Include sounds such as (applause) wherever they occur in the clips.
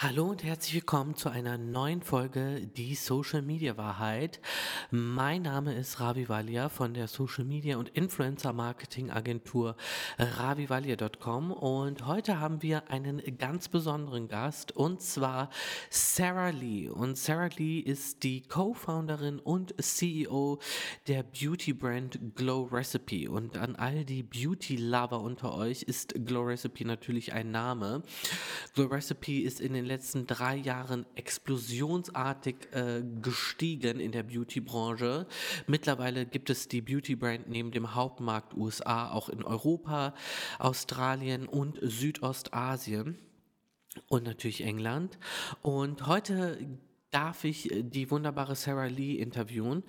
Hallo und herzlich willkommen zu einer neuen Folge Die Social Media Wahrheit. Mein Name ist Ravi Valia von der Social Media und Influencer Marketing Agentur ravivalia.com und heute haben wir einen ganz besonderen Gast und zwar Sarah Lee. Und Sarah Lee ist die Co-Founderin und CEO der Beauty Brand Glow Recipe. Und an all die Beauty Lover unter euch ist Glow Recipe natürlich ein Name. Glow Recipe ist in den letzten drei Jahren explosionsartig äh, gestiegen in der Beauty-Branche. Mittlerweile gibt es die Beauty-Brand neben dem Hauptmarkt USA auch in Europa, Australien und Südostasien und natürlich England. Und heute darf ich die wunderbare Sarah Lee interviewen.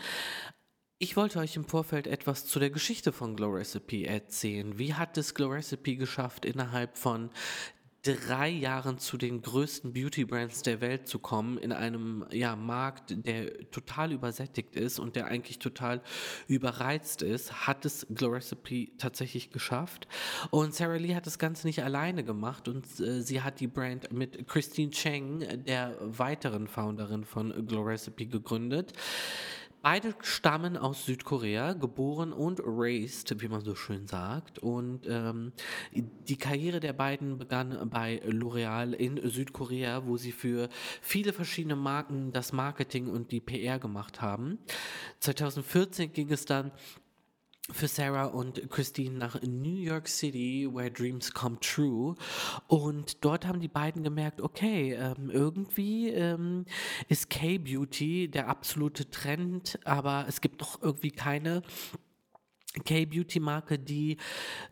Ich wollte euch im Vorfeld etwas zu der Geschichte von Glow Recipe erzählen. Wie hat es Glow Recipe geschafft, innerhalb von drei Jahren zu den größten Beauty-Brands der Welt zu kommen, in einem ja, Markt, der total übersättigt ist und der eigentlich total überreizt ist, hat es Glow Recipe tatsächlich geschafft. Und Sarah Lee hat das Ganze nicht alleine gemacht und äh, sie hat die Brand mit Christine Cheng, der weiteren Founderin von Glow Recipe, gegründet. Beide stammen aus Südkorea, geboren und raised, wie man so schön sagt. Und ähm, die Karriere der beiden begann bei L'Oreal in Südkorea, wo sie für viele verschiedene Marken das Marketing und die PR gemacht haben. 2014 ging es dann für Sarah und Christine nach New York City, where dreams come true. Und dort haben die beiden gemerkt, okay, ähm, irgendwie ähm, ist K-Beauty der absolute Trend, aber es gibt doch irgendwie keine K-Beauty-Marke, die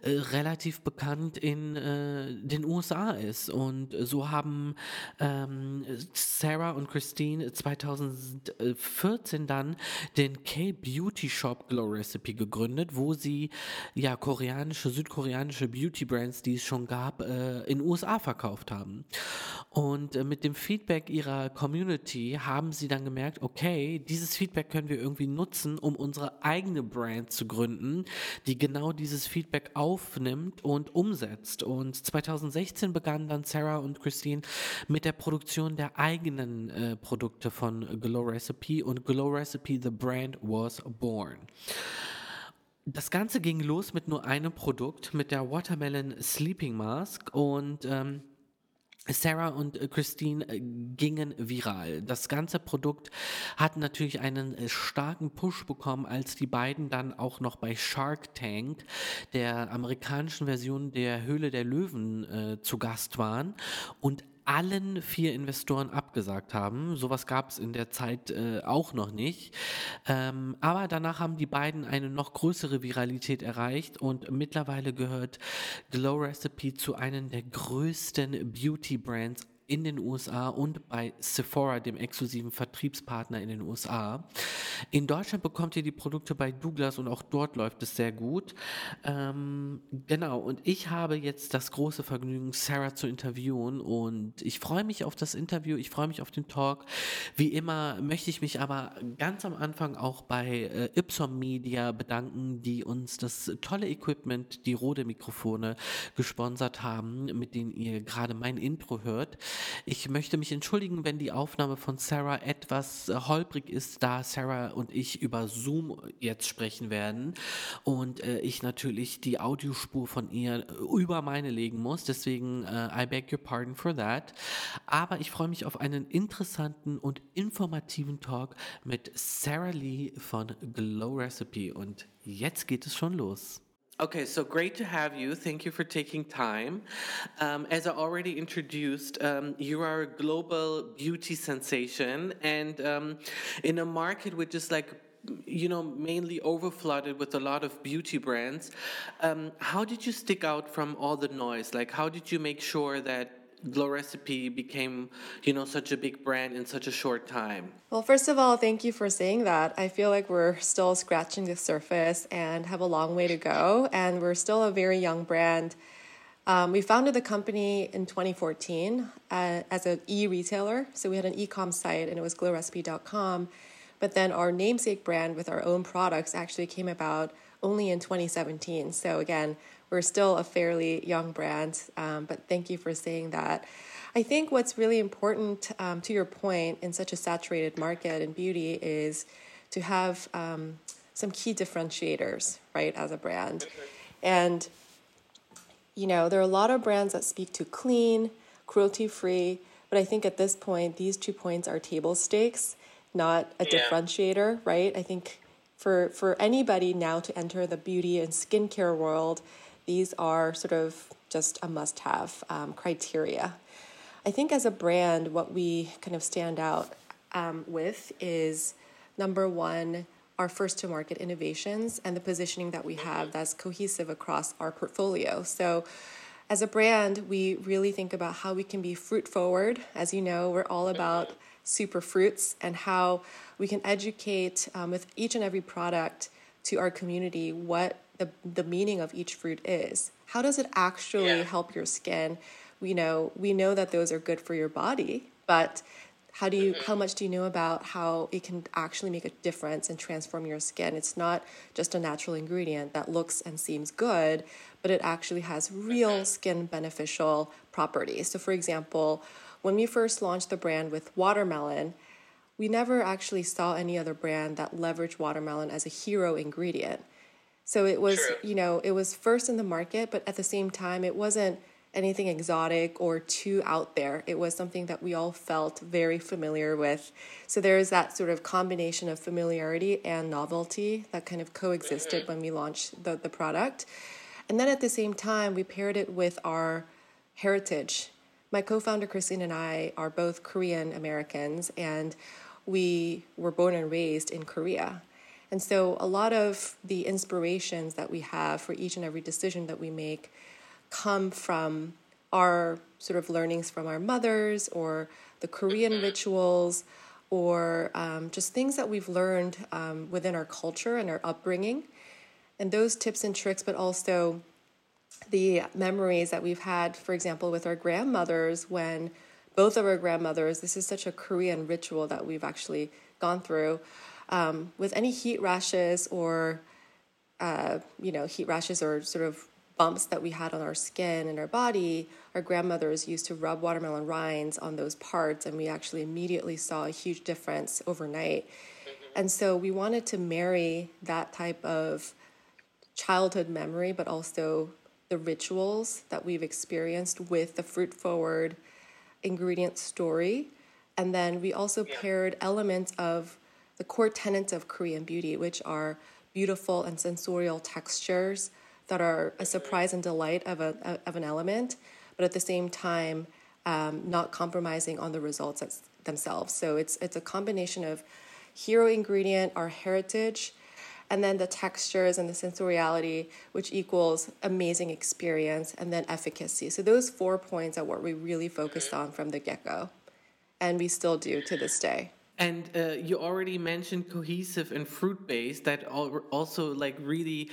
äh, relativ bekannt in äh, den USA ist. Und so haben ähm, Sarah und Christine 2014 dann den K-Beauty Shop Glow Recipe gegründet, wo sie ja koreanische, südkoreanische Beauty-Brands, die es schon gab, äh, in USA verkauft haben. Und äh, mit dem Feedback ihrer Community haben sie dann gemerkt, okay, dieses Feedback können wir irgendwie nutzen, um unsere eigene Brand zu gründen gefunden, die genau dieses Feedback aufnimmt und umsetzt. Und 2016 begannen dann Sarah und Christine mit der Produktion der eigenen äh, Produkte von Glow Recipe und Glow Recipe, the brand was born. Das Ganze ging los mit nur einem Produkt, mit der Watermelon Sleeping Mask und ähm, Sarah und äh, Christine äh, gingen viral. Das ganze Produkt hat natürlich einen äh, starken Push bekommen, als die beiden dann auch noch bei Shark Tank, der amerikanischen Version der Höhle der Löwen, äh, zu Gast waren und allen vier Investoren abgesagt haben. Sowas gab es in der Zeit äh, auch noch nicht. Ähm, aber danach haben die beiden eine noch größere Viralität erreicht und mittlerweile gehört Glow Recipe zu einem der größten Beauty Brands in den USA und bei Sephora, dem exklusiven Vertriebspartner in den USA. In Deutschland bekommt ihr die Produkte bei Douglas und auch dort läuft es sehr gut. Ähm, genau, und ich habe jetzt das große Vergnügen, Sarah zu interviewen und ich freue mich auf das Interview, ich freue mich auf den Talk. Wie immer möchte ich mich aber ganz am Anfang auch bei äh, Ipsom Media bedanken, die uns das tolle Equipment, die Rode-Mikrofone gesponsert haben, mit denen ihr gerade mein Intro hört. Ich möchte mich entschuldigen, wenn die Aufnahme von Sarah etwas äh, holprig ist, da Sarah und ich über Zoom jetzt sprechen werden und äh, ich natürlich die Audiospur von ihr äh, über meine legen muss. Deswegen, äh, I beg your pardon for that. Aber ich freue mich auf einen interessanten und informativen Talk mit Sarah Lee von Glow Recipe und jetzt geht es schon los. Okay, so great to have you. Thank you for taking time. Um, as I already introduced, um, you are a global beauty sensation, and um, in a market which is like you know mainly overflooded with a lot of beauty brands um, how did you stick out from all the noise like how did you make sure that Glow Recipe became, you know, such a big brand in such a short time? Well, first of all, thank you for saying that. I feel like we're still scratching the surface and have a long way to go, and we're still a very young brand. Um, we founded the company in 2014 uh, as an e-retailer. So we had an e-com site, and it was glowrecipe.com. But then our namesake brand with our own products actually came about only in 2017. So again, we're still a fairly young brand, um, but thank you for saying that. I think what's really important um, to your point in such a saturated market in beauty is to have um, some key differentiators, right, as a brand. And, you know, there are a lot of brands that speak to clean, cruelty free, but I think at this point, these two points are table stakes, not a yeah. differentiator, right? I think for, for anybody now to enter the beauty and skincare world, these are sort of just a must have um, criteria. I think as a brand, what we kind of stand out um, with is number one, our first to market innovations and the positioning that we have that's cohesive across our portfolio. So, as a brand, we really think about how we can be fruit forward. As you know, we're all about super fruits and how we can educate um, with each and every product to our community what the, the meaning of each fruit is. How does it actually yeah. help your skin? We know we know that those are good for your body, but how do you mm-hmm. how much do you know about how it can actually make a difference and transform your skin it's not just a natural ingredient that looks and seems good but it actually has real mm-hmm. skin beneficial properties so for example when we first launched the brand with watermelon we never actually saw any other brand that leveraged watermelon as a hero ingredient so it was True. you know it was first in the market but at the same time it wasn't anything exotic or too out there. It was something that we all felt very familiar with. So there is that sort of combination of familiarity and novelty that kind of coexisted mm-hmm. when we launched the, the product. And then at the same time, we paired it with our heritage. My co founder, Christine, and I are both Korean Americans, and we were born and raised in Korea. And so a lot of the inspirations that we have for each and every decision that we make come from our sort of learnings from our mothers or the Korean rituals or um, just things that we've learned um, within our culture and our upbringing. And those tips and tricks, but also the memories that we've had, for example, with our grandmothers when both of our grandmothers, this is such a Korean ritual that we've actually gone through. Um, with any heat rashes or, uh, you know, heat rashes or sort of bumps that we had on our skin and our body, our grandmothers used to rub watermelon rinds on those parts, and we actually immediately saw a huge difference overnight. Mm-hmm. And so we wanted to marry that type of childhood memory, but also the rituals that we've experienced with the fruit forward ingredient story. And then we also yeah. paired elements of the core tenets of Korean beauty, which are beautiful and sensorial textures that are a surprise and delight of, a, of an element, but at the same time, um, not compromising on the results themselves. So it's, it's a combination of hero ingredient, our heritage, and then the textures and the sensoriality, which equals amazing experience, and then efficacy. So those four points are what we really focused on from the get go, and we still do to this day. And uh, you already mentioned cohesive and fruit based. That also like really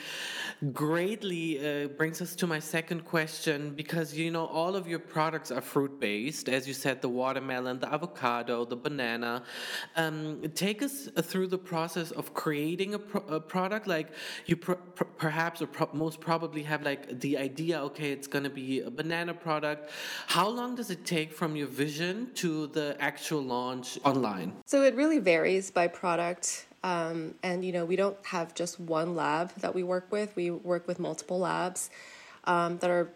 greatly uh, brings us to my second question because you know all of your products are fruit based, as you said, the watermelon, the avocado, the banana. Um, take us through the process of creating a, pro a product. Like you pr pr perhaps or pro most probably have like the idea. Okay, it's going to be a banana product. How long does it take from your vision to the actual launch online? So it really varies by product. Um, and you know, we don't have just one lab that we work with. We work with multiple labs um, that are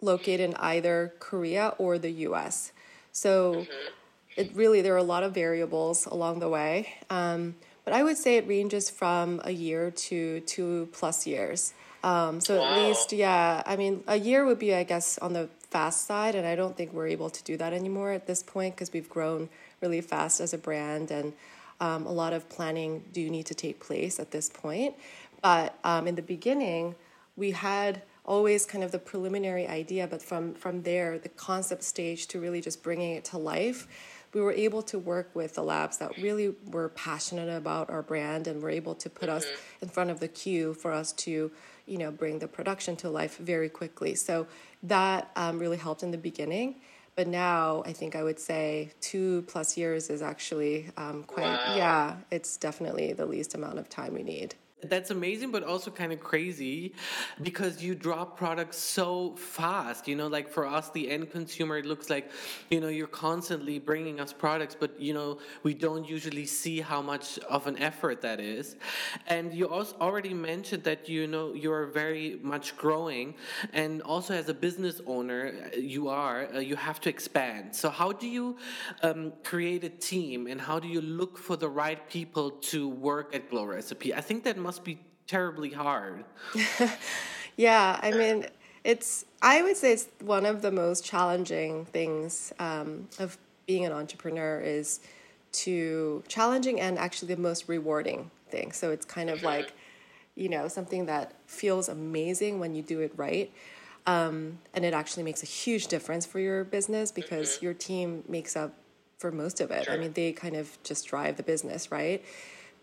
located in either Korea or the U.S. So mm-hmm. it really there are a lot of variables along the way. Um, but I would say it ranges from a year to two plus years. Um, so wow. at least, yeah, I mean, a year would be, I guess, on the fast side, and I don't think we're able to do that anymore at this point because we've grown really fast as a brand, and um, a lot of planning do need to take place at this point. But um, in the beginning, we had always kind of the preliminary idea, but from from there, the concept stage to really just bringing it to life. We were able to work with the labs that really were passionate about our brand and were able to put us mm-hmm. in front of the queue for us to, you know, bring the production to life very quickly. So that um, really helped in the beginning. But now I think I would say two plus years is actually um, quite, wow. yeah, it's definitely the least amount of time we need. That's amazing, but also kind of crazy because you drop products so fast. You know, like for us, the end consumer, it looks like, you know, you're constantly bringing us products, but, you know, we don't usually see how much of an effort that is. And you also already mentioned that, you know, you're very much growing. And also as a business owner, you are, uh, you have to expand. So, how do you um, create a team and how do you look for the right people to work at Glow Recipe? I think that must be terribly hard. (laughs) yeah, I mean, it's, I would say it's one of the most challenging things um, of being an entrepreneur is to challenging and actually the most rewarding thing. So it's kind of like, you know, something that feels amazing when you do it right. Um, and it actually makes a huge difference for your business because mm-hmm. your team makes up for most of it. Sure. I mean, they kind of just drive the business, right?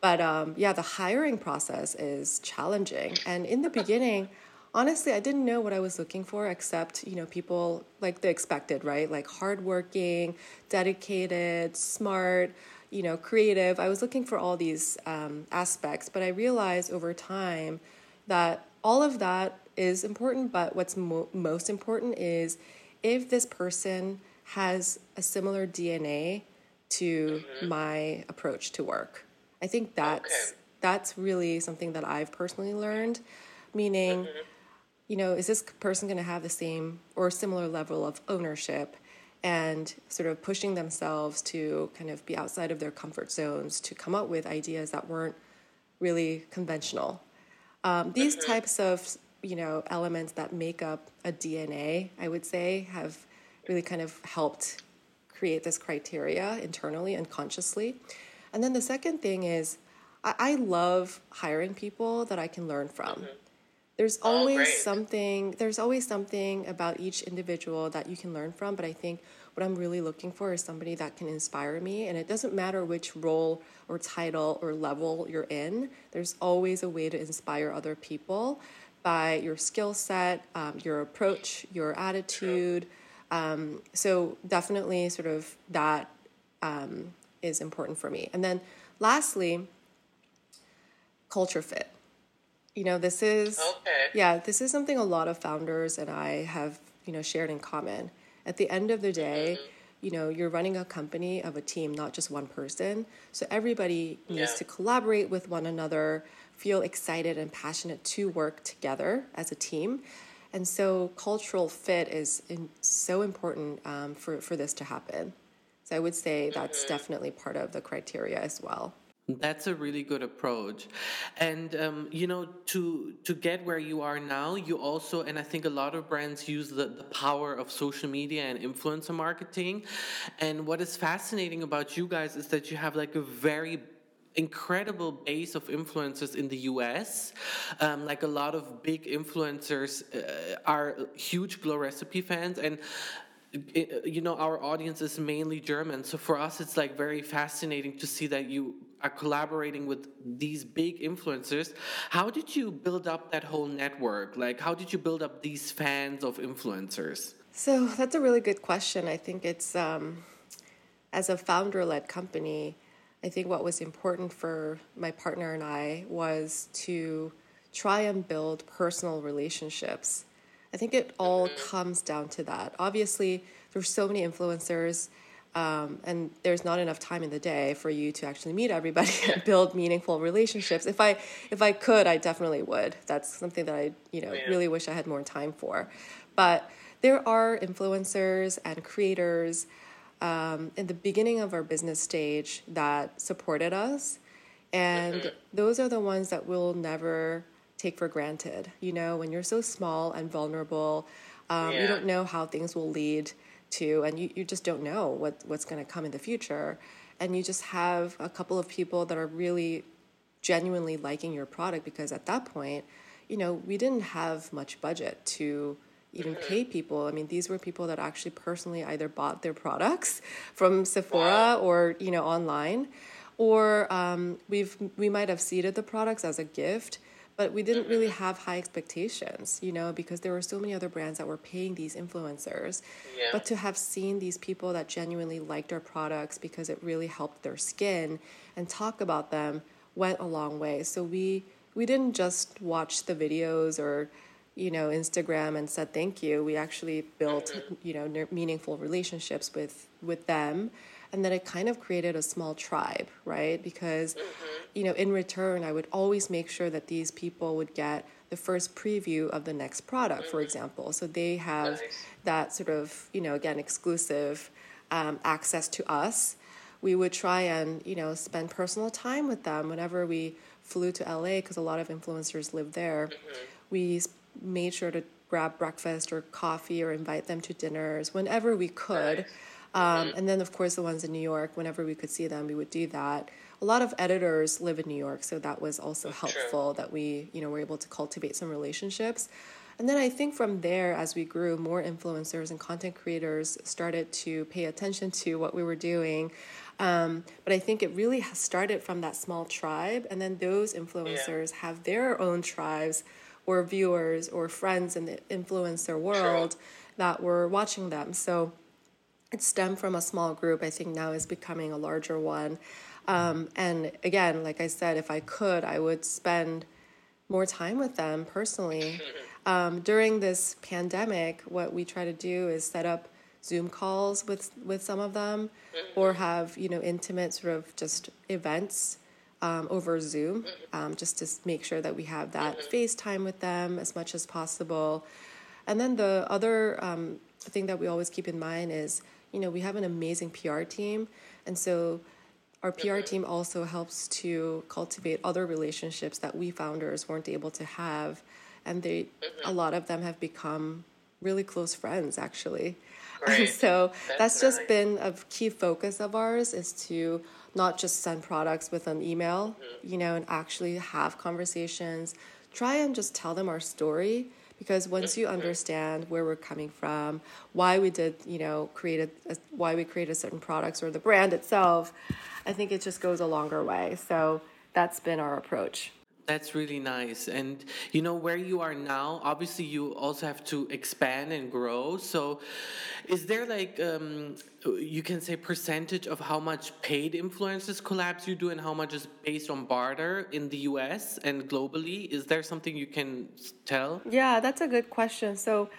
But um, yeah, the hiring process is challenging. And in the beginning, honestly, I didn't know what I was looking for except, you know, people like the expected, right? Like hardworking, dedicated, smart, you know, creative. I was looking for all these um, aspects, but I realized over time that all of that is important. But what's mo- most important is if this person has a similar DNA to mm-hmm. my approach to work. I think that's okay. that's really something that I've personally learned. Meaning, mm-hmm. you know, is this person going to have the same or similar level of ownership and sort of pushing themselves to kind of be outside of their comfort zones to come up with ideas that weren't really conventional. Um, these mm-hmm. types of you know elements that make up a DNA, I would say, have really kind of helped create this criteria internally and consciously. And then the second thing is, I, I love hiring people that I can learn from. Mm-hmm. There's oh, always oh, something. There's always something about each individual that you can learn from. But I think what I'm really looking for is somebody that can inspire me. And it doesn't matter which role or title or level you're in. There's always a way to inspire other people by your skill set, um, your approach, your attitude. Um, so definitely, sort of that um, is important for me. And then lastly, culture fit. You know, this is okay. yeah, this is something a lot of founders and I have, you know, shared in common. At the end of the day, mm-hmm. you know, you're running a company of a team, not just one person. So everybody needs yeah. to collaborate with one another, feel excited and passionate to work together as a team. And so cultural fit is in, so important um, for, for this to happen. So I would say that's mm-hmm. definitely part of the criteria as well. That's a really good approach, and um, you know, to to get where you are now, you also, and I think a lot of brands use the, the power of social media and influencer marketing. And what is fascinating about you guys is that you have like a very incredible base of influencers in the US. Um, like a lot of big influencers uh, are huge Glow Recipe fans, and you know our audience is mainly german. So for us it's like very fascinating to see that you are collaborating with these big influencers. How did you build up that whole network? Like how did you build up these fans of influencers? So that's a really good question. I think it's um, as a founder-led company i think what was important for my partner and i was to try and build personal relationships I think it all comes down to that. Obviously, there's so many influencers, um, and there's not enough time in the day for you to actually meet everybody and build meaningful relationships. If I if I could, I definitely would. That's something that I you know yeah. really wish I had more time for. But there are influencers and creators um, in the beginning of our business stage that supported us, and mm-hmm. those are the ones that we'll never take for granted. You know, when you're so small and vulnerable, um, yeah. you don't know how things will lead to, and you, you just don't know what, what's going to come in the future. And you just have a couple of people that are really genuinely liking your product because at that point, you know, we didn't have much budget to even mm-hmm. pay people. I mean, these were people that actually personally either bought their products (laughs) from Sephora wow. or you know online, or um, we've we might have seeded the products as a gift but we didn't really mm-hmm. have high expectations you know because there were so many other brands that were paying these influencers yeah. but to have seen these people that genuinely liked our products because it really helped their skin and talk about them went a long way so we we didn't just watch the videos or you know Instagram and said thank you. We actually built you know meaningful relationships with with them, and then it kind of created a small tribe, right? Because mm-hmm. You know in return, I would always make sure that these people would get the first preview of the next product, for mm-hmm. example. So they have nice. that sort of you know again exclusive um, access to us. We would try and you know spend personal time with them whenever we flew to LA because a lot of influencers live there. Mm-hmm. We made sure to grab breakfast or coffee or invite them to dinners whenever we could. Um, and then, of course, the ones in New York, whenever we could see them, we would do that. A lot of editors live in New York, so that was also helpful that we, you know, were able to cultivate some relationships. And then I think from there, as we grew, more influencers and content creators started to pay attention to what we were doing. Um, but I think it really has started from that small tribe, and then those influencers yeah. have their own tribes or viewers or friends in the influencer world that were watching them. So it stemmed from a small group. I think now is becoming a larger one. Um, and again, like I said, if I could, I would spend more time with them personally. (laughs) Um, during this pandemic, what we try to do is set up Zoom calls with with some of them, (laughs) or have you know intimate sort of just events um, over Zoom, (laughs) um, just to make sure that we have that FaceTime with them as much as possible. And then the other um, thing that we always keep in mind is, you know, we have an amazing PR team, and so our PR team also helps to cultivate other relationships that we founders weren't able to have, and they, a lot of them have become really close friends actually. (laughs) Right. so that's, that's just nice. been a key focus of ours is to not just send products with an email, mm-hmm. you know, and actually have conversations. Try and just tell them our story because once you understand where we're coming from, why we did, you know, created why we created certain products or the brand itself, I think it just goes a longer way. So that's been our approach. That's really nice. And you know, where you are now, obviously you also have to expand and grow. So is there like, um, you can say percentage of how much paid influencers collabs you do and how much is based on barter in the US and globally? Is there something you can tell? Yeah, that's a good question. So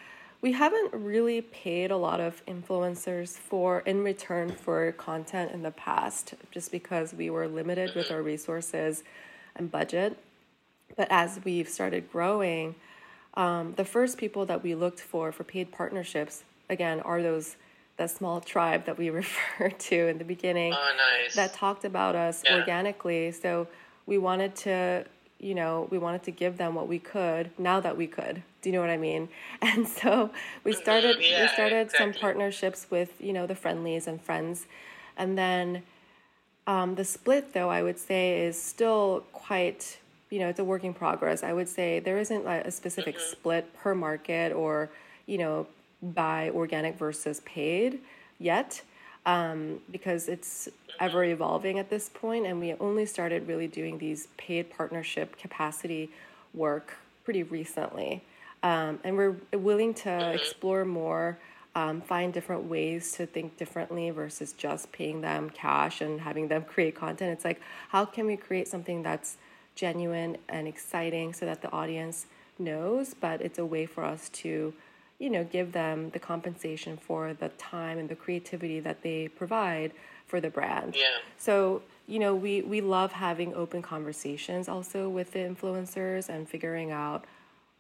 we haven't really paid a lot of influencers for in return for content in the past just because we were limited with our resources and budget but as we've started growing, um, the first people that we looked for for paid partnerships again are those that small tribe that we (laughs) referred to in the beginning oh, nice. that talked about us yeah. organically. So we wanted to, you know, we wanted to give them what we could now that we could. Do you know what I mean? (laughs) And so we mm-hmm. started yeah, we started exactly. some partnerships with you know the friendlies and friends, and then um, the split though I would say is still quite you know, it's a work in progress. I would say there isn't a specific mm-hmm. split per market or, you know, by organic versus paid yet, um, because it's ever evolving at this point, and we only started really doing these paid partnership capacity work pretty recently, um, and we're willing to mm-hmm. explore more. Um, find different ways to think differently versus just paying them cash and having them (laughs) create content. It's like, how can we create something that's genuine and exciting so that the audience knows, but it's a way for us to, you know, give them the compensation for the time and the creativity that they provide for the brand. Yeah. So, you know, we, we love having open conversations also with the influencers and figuring out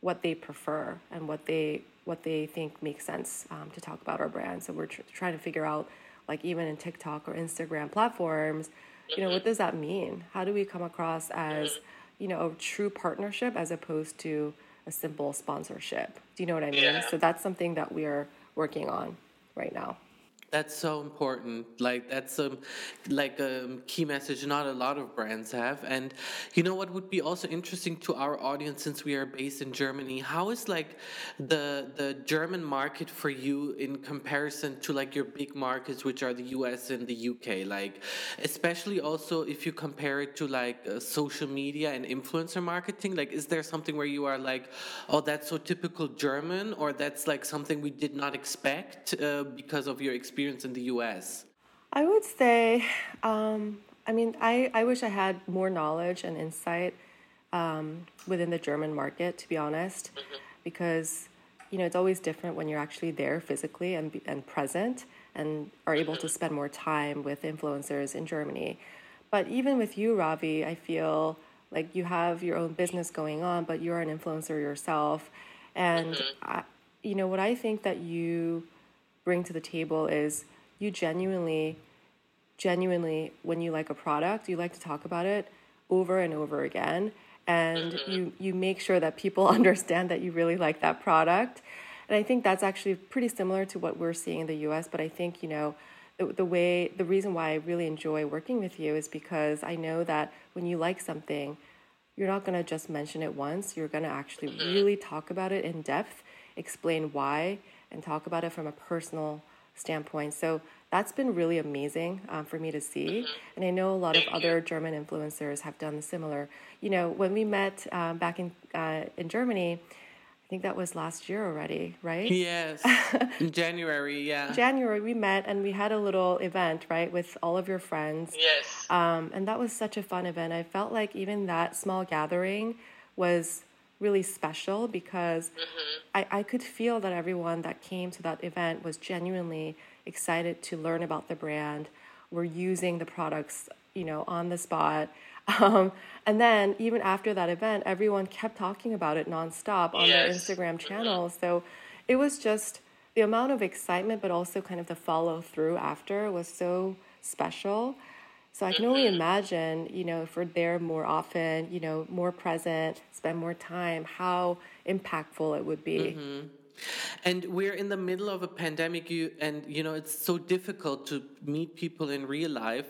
what they prefer and what they what they think makes sense um, to talk about our brand. So we're tr- trying to figure out, like even in TikTok or Instagram platforms, you know, what does that mean? How do we come across as, you know, a true partnership as opposed to a simple sponsorship? Do you know what I mean? Yeah. So that's something that we are working on right now. That's so important. Like that's a like a key message not a lot of brands have. And you know what would be also interesting to our audience since we are based in Germany, how is like the the German market for you in comparison to like your big markets which are the US and the UK? Like especially also if you compare it to like uh, social media and influencer marketing, like is there something where you are like, "Oh, that's so typical German," or that's like something we did not expect uh, because of your experience experience in the US? I would say, um, I mean, I, I wish I had more knowledge and insight um, within the German market, to be honest, mm-hmm. because you know it's always different when you're actually there physically and and present and are able to spend more time with influencers in Germany. But even with you, Ravi, I feel like you have your own business going on, but you're an influencer yourself, and mm-hmm. I, you know what I think that you bring to the table is you genuinely genuinely when you like a product you like to talk about it over and over again and mm-hmm. you you make sure that people (laughs) understand that you really like that product and i think that's actually pretty similar to what we're seeing in the us but i think you know the, the way the reason why i really enjoy working with you is because i know that when you like something you're not going to just mention it once you're going to actually mm-hmm. really talk about it in depth explain why and talk about it from a personal standpoint so that's been really amazing um, for me to see. Mm-hmm. And I know a lot of other German influencers have done similar. You know, when we met um, back in uh, in Germany, I think that was last year already, right? Yes, (laughs) in January, yeah. January, we met and we had a little event, right, with all of your friends. Yes. Um, and that was such a fun event. I felt like even that small gathering was really special because mm-hmm. I, I could feel that everyone that came to that event was genuinely excited to learn about the brand. We're using the products, you know, on the spot. (laughs) Um, and then even after that event, everyone kept talking about it nonstop on yes. their Instagram channels. So it was just the amount of excitement, but also kind of the follow through after was so special. So I can only mm-hmm. imagine, you know, if we're there more often, you know, more present, spend more time, how impactful it would be. Mm-hmm. And we're in the middle of a pandemic, you, and you know it's so difficult to meet people in real life.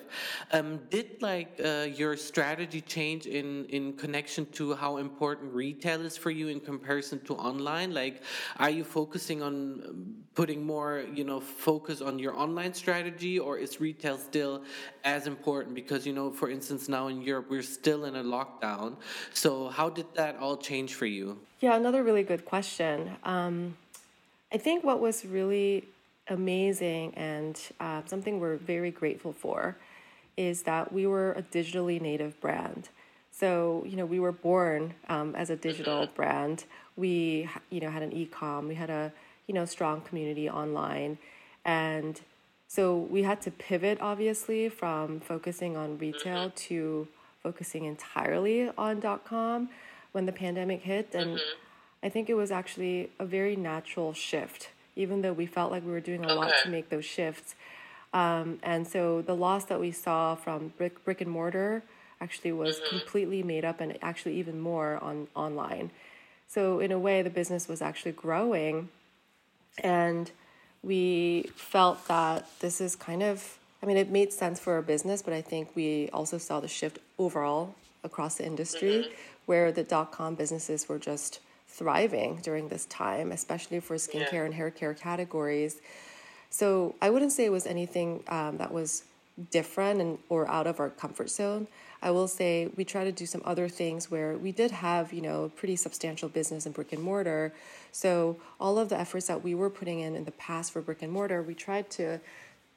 Um, did like uh, your strategy change in in connection to how important retail is for you in comparison to online? Like, are you focusing on um, putting more, you know, focus on your online strategy, or is retail still as important? Because you know, for instance, now in Europe we're still in a lockdown. So how did that all change for you? Yeah, another really good question. Um, I think what was really amazing and uh, something we're very grateful for is that we were a digitally native brand. So, you know, we were born um, as a digital (laughs) brand. We, you know, had an e-com. We had a, you know, strong community online. And so we had to pivot, obviously, from focusing on retail mm-hmm. to focusing entirely on dot .com when the pandemic hit. And mm-hmm. I think it was actually a very natural shift, even though we felt like we were doing a okay. lot to make those shifts. Um, and so the loss that we saw from brick, brick and mortar actually was mm-hmm. completely made up and actually even more on online. So in a way, the business was actually growing, and we felt that this is kind of. I mean, it made sense for our business, but I think we also saw the shift overall across the industry, mm-hmm where the dot com businesses were just thriving during this time, especially for skincare yeah. and hair care categories. So I wouldn't say it was anything um, that was different and or out of our comfort zone. I will say we try to do some other things where we did have, you know, pretty substantial business in brick and mortar. So all of the efforts that we were putting in in the past for brick and mortar, we tried to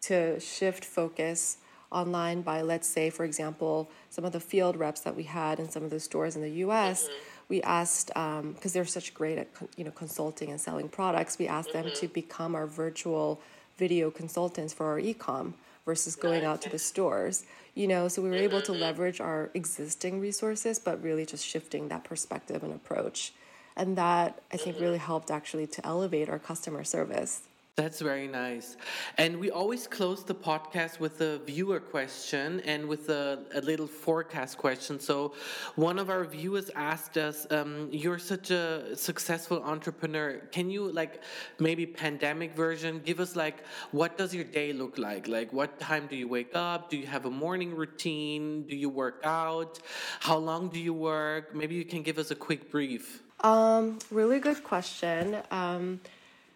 to shift focus online by, let's say, for example, some of the field reps that we had in some of the stores in the U.S. Mm-hmm. We asked because um, they're such great at you know consulting and selling products. We asked mm-hmm. them to mm-hmm. become our virtual video consultants for our ecom versus going out to the stores. You know, so we were able to mm-hmm. leverage our existing resources, but really just shifting that perspective and approach. And that I think really helped actually to elevate our customer service. That's very nice. And we always close the podcast with a viewer question and with a, a little forecast question. So, one of our viewers asked us, um, You're such a successful entrepreneur. Can you, like, maybe pandemic version, give us, like, what does your day look like? Like, what time do you wake up? Do you have a morning routine? Do you work out? How long do you work? Maybe you can give us a quick brief. Um, really good question. Um,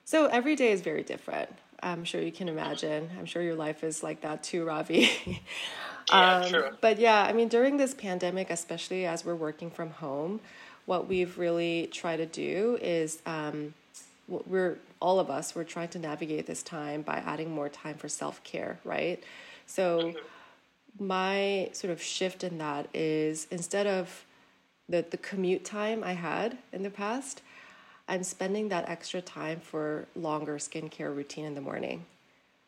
so every day is very different. I'm sure you can imagine. I'm sure your life is like that too, Ravi. (laughs) yeah, um, true. But yeah, I mean, during this pandemic, especially as we're working from home, what we've really tried to do is um, we're all of us we're trying to navigate this time by adding more time for self care, right? So mm-hmm. my sort of shift in that is instead of the the commute time I had in the past, I'm spending that extra time for longer skincare routine in the morning.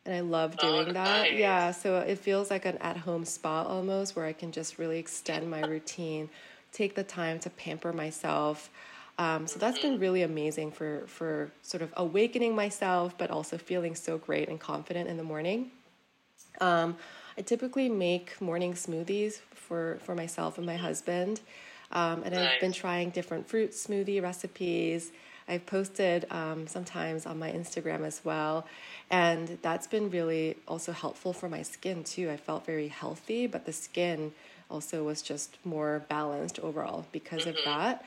And I love oh, doing oh, that. Nice. Yeah, so it feels like an at home spa almost where I can just really extend my routine, take the time to pamper myself. Um, so that's been mm-hmm. really amazing for, for sort of awakening myself, but also feeling so great and confident in the morning. Um, I typically make morning smoothies for, for myself and my husband. Um, and nice. I've been trying different fruit smoothie recipes. I've posted um, sometimes on my Instagram as well. And that's been really also helpful for my skin too. I felt very healthy, but the skin also was just more balanced overall because mm-hmm. of that.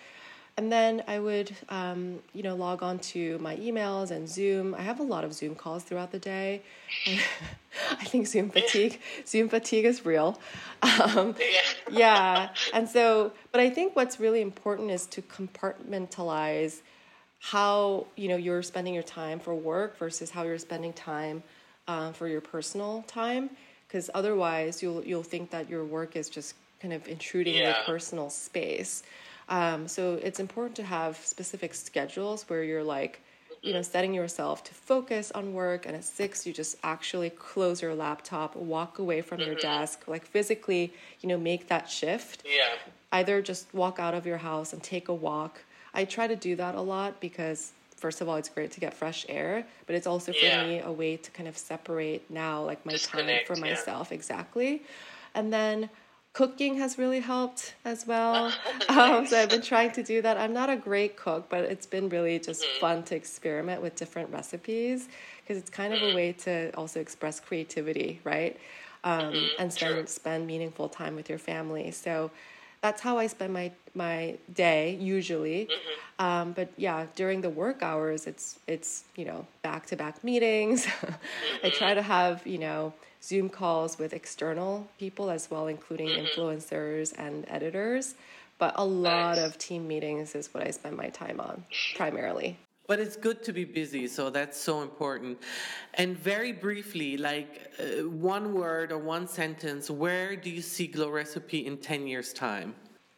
And then I would, um, you know, log on to my emails and Zoom. I have a lot of Zoom calls throughout the day. (laughs) I think Zoom fatigue, Zoom fatigue is real. Um, yeah. And so, but I think what's really important is to compartmentalize how you know you're spending your time for work versus how you're spending time uh, for your personal time because otherwise you'll you'll think that your work is just kind of intruding yeah. your personal space um, so it's important to have specific schedules where you're like you know setting yourself to focus on work and at six you just actually close your laptop walk away from mm-hmm. your desk like physically you know make that shift yeah either just walk out of your house and take a walk I try to do that a lot because first of all it's great to get fresh air but it's also for yeah. me a way to kind of separate now like my Disconnect, time for myself yeah. exactly and then cooking has really helped as well (laughs) um, so i've been trying to do that i'm not a great cook but it's been really just mm-hmm. fun to experiment with different recipes because it's kind of mm-hmm. a way to also express creativity right um, mm-hmm. and spend, spend meaningful time with your family so that's how I spend my my day usually. Mm-hmm. Um, but yeah, during the work hours, it's it's you know back to back meetings. mm-hmm. (laughs) I try to have you know Zoom calls with external people as well, including mm-hmm. influencers and editors. But a lot nice. of team meetings is what I spend my time on primarily. But it's good to be busy, so that's so important. And very briefly, like uh, one word or one sentence, where do you see Glow Recipe in 10 years' time?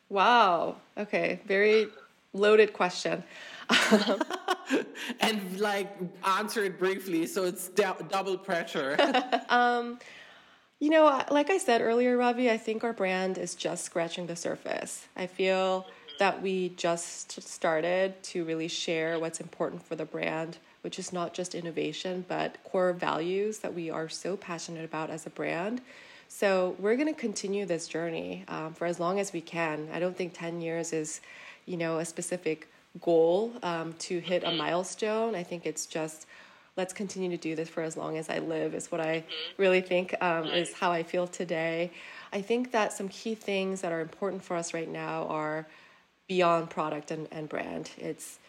Wow. Okay. Very loaded question. (laughs) (laughs) (laughs) and like answer it briefly, so it's double pressure. (laughs) (laughs) um, you know, like I said earlier, Ravi, I think our brand is just scratching the surface. I feel that we just started to really share what's important for the brand, which is not just innovation, but core values that we are so passionate about as a brand. So we're going to continue this journey um, for as long as we can. I don't think 10 years is, you know, a specific goal um, to hit a milestone. I think it's just let's continue to do this for as long as I live is what I really think um, is how I feel today. I think that some key things that are important for us right now are beyond product and, and brand. It's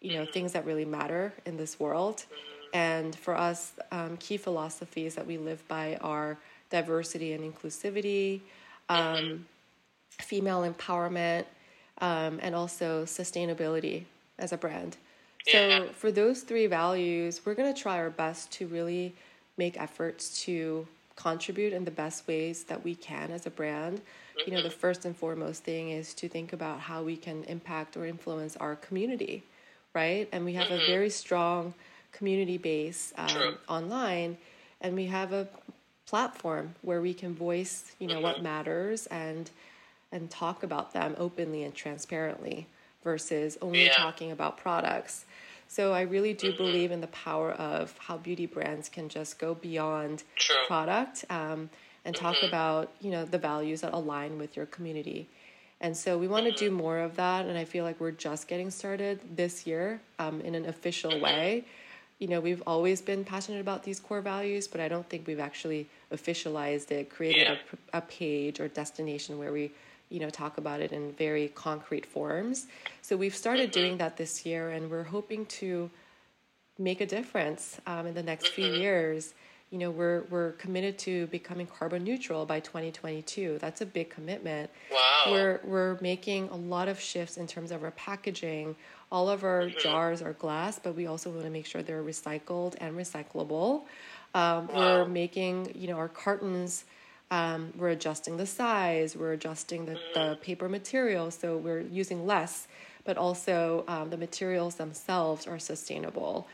you know things that really matter in this world. And for us, um, key philosophies that we live by are diversity and inclusivity, um, female empowerment, um, and also sustainability as a brand. So, for those three values, we're going to try our best to really make efforts to contribute in the best ways that we can as a brand you know the first and foremost thing is to think about how we can impact or influence our community right and we have mm-hmm. a very strong community base um, online and we have a platform where we can voice you know mm-hmm. what matters and and talk about them openly and transparently versus only yeah. talking about products so i really do mm-hmm. believe in the power of how beauty brands can just go beyond True. product um, and talk mm-hmm. about you know the values that align with your community and so we want to do mm-hmm. more of that and i feel like we're just getting started this year um, in an official mm-hmm. way you know we've always been passionate about these core values but i don't think we've actually officialized it created yeah. a, a page or destination where we you know talk about it in very concrete forms. So we've started doing that this year and we're hoping to make a difference um, in the next few years. You know we're we're committed to becoming carbon neutral by 2022 that's a big commitment. Wow. We're we're making a lot of shifts in terms of our packaging. All of our mm-hmm. jars are glass but we also want to make sure they're recycled and recyclable. Um, wow. we're making you know our cartons Um, we're adjusting the size, we're adjusting the, the paper material, so we're using less, but also um, the materials themselves are sustainable.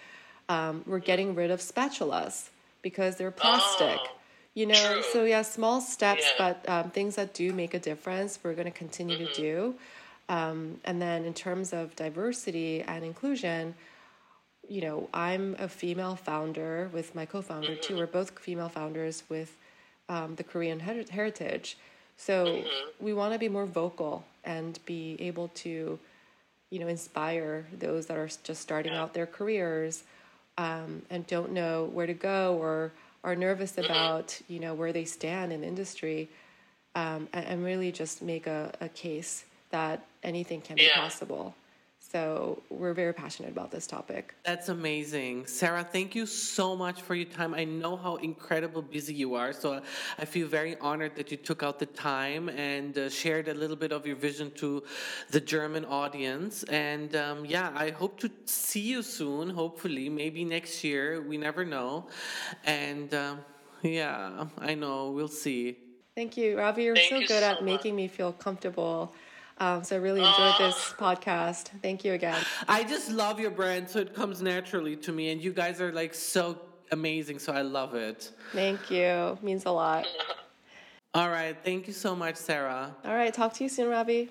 Um, we're getting rid of spatulas because they're plastic. Oh, you know, true. so yeah, small steps, Yeah. but um, things that do make a difference, we're going to continue Mm-hmm. to do. Um, and then in terms of diversity and inclusion, you know, I'm a female founder with my co-founder Mm-hmm. too. We're both female founders with um, the Korean her- heritage. So Mm-hmm. we want to be more vocal and be able to, you know, inspire those that are just starting out their careers um, and don't know where to go or are nervous Mm-hmm. about, you know, where they stand in industry um, and, and really just make a, a case that anything can be possible. So we're very passionate about this topic. That's amazing. Sarah, thank you so much for your time. I know how incredible busy you are, so I feel very honored that you took out the time and uh, shared a little bit of your vision to the German audience. And um, yeah, I hope to see you soon, hopefully, maybe next year. We never know. And um, yeah, I know, we'll see. Thank you, Ravi. You're Thank so you good so at making me feel comfortable. Um, so I really enjoyed this podcast. Thank you again. I just love your brand, so it comes naturally to me. And you guys are like so amazing, so I love it. Thank you. Means a lot. All right. Thank you so much, Sarah. All right. Talk to you soon, Ravi.